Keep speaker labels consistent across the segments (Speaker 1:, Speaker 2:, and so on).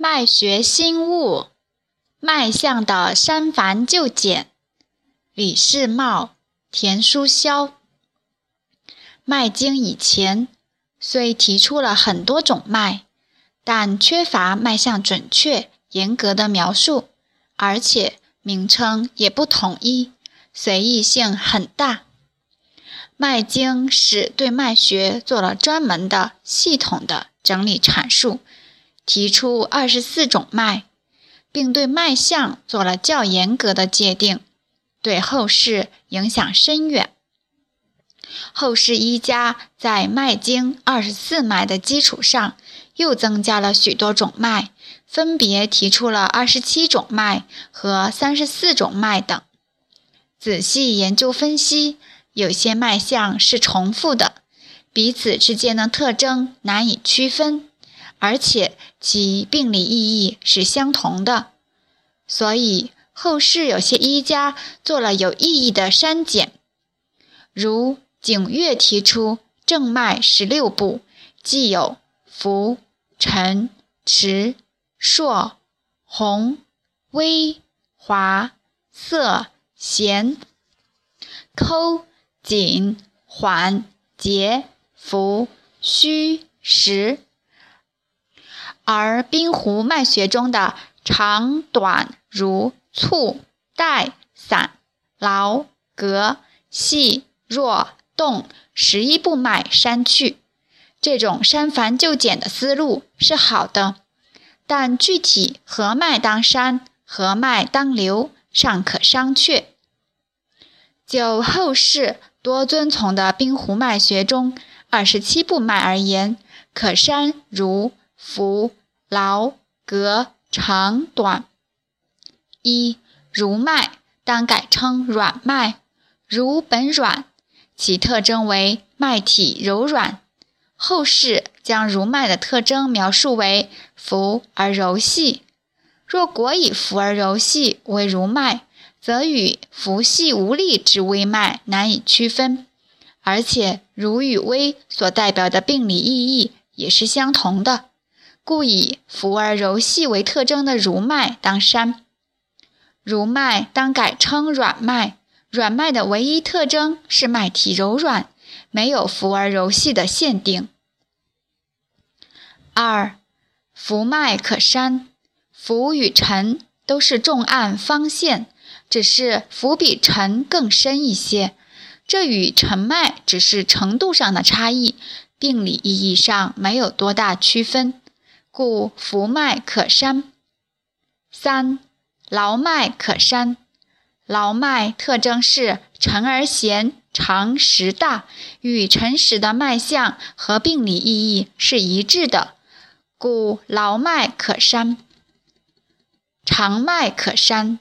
Speaker 1: 脉学新物，脉象的删繁就简。李世茂、田书霄，《脉经》以前虽提出了很多种脉，但缺乏脉象准确、严格的描述，而且名称也不统一，随意性很大。《脉经》是对脉学做了专门的、系统的整理阐述。提出二十四种脉，并对脉象做了较严格的界定，对后世影响深远。后世医家在《脉经》二十四脉的基础上，又增加了许多种脉，分别提出了二十七种脉和三十四种脉等。仔细研究分析，有些脉象是重复的，彼此之间的特征难以区分。而且其病理意义是相同的，所以后世有些医家做了有意义的删减，如景岳提出正脉十六部，既有浮、沉、迟、硕、红、微、滑、涩、弦、抠、紧、缓、结、浮、虚、实。而冰湖脉学中的长短如促带散劳隔细弱动十一部脉删去，这种删繁就简的思路是好的，但具体何脉当删，何脉当留，尚可商榷。就后世多遵从的冰湖脉学中二十七部脉而言，可删如浮。劳、隔、长、短。一如脉当改称软脉，如本软，其特征为脉体柔软。后世将如脉的特征描述为浮而柔细。若果以浮而柔细为如脉，则与浮细无力之微脉难以区分，而且如与微所代表的病理意义也是相同的。故以浮而柔细为特征的如脉当删，如脉当改称软脉。软脉的唯一特征是脉体柔软，没有浮而柔细的限定。二，浮脉可删，浮与沉都是重按方线，只是浮比沉更深一些，这与沉脉只是程度上的差异，病理意义上没有多大区分。故浮脉可删。三劳脉可删。劳脉特征是沉而弦，长实大，与沉实的脉象和病理意义是一致的，故劳脉可删。长脉可删。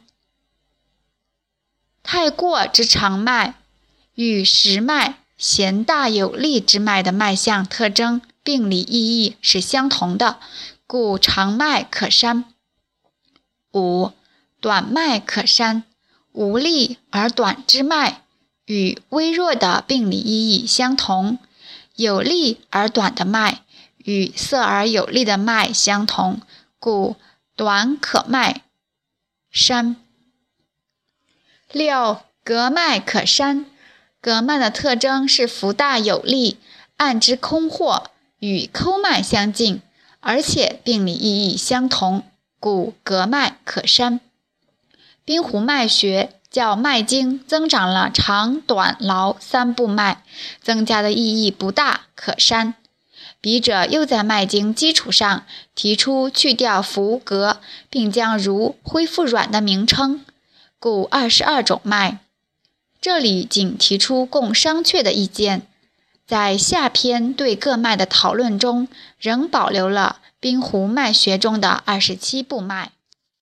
Speaker 1: 太过之长脉，与实脉弦大有力之脉的脉象特征。病理意义是相同的，故长脉可删。五短脉可删，无力而短之脉与微弱的病理意义相同，有力而短的脉与涩而有力的脉相同，故短可脉删。六隔脉可删，隔脉的特征是浮大有力，按之空阔。与抠脉相近，而且病理意义相同，故隔脉可删。冰湖脉学叫《脉经》增长了长短劳三部脉，增加的意义不大，可删。笔者又在《脉经》基础上提出去掉浮隔，并将如恢复软的名称，故二十二种脉。这里仅提出供商榷的意见。在下篇对各脉的讨论中，仍保留了冰壶脉学中的二十七部脉。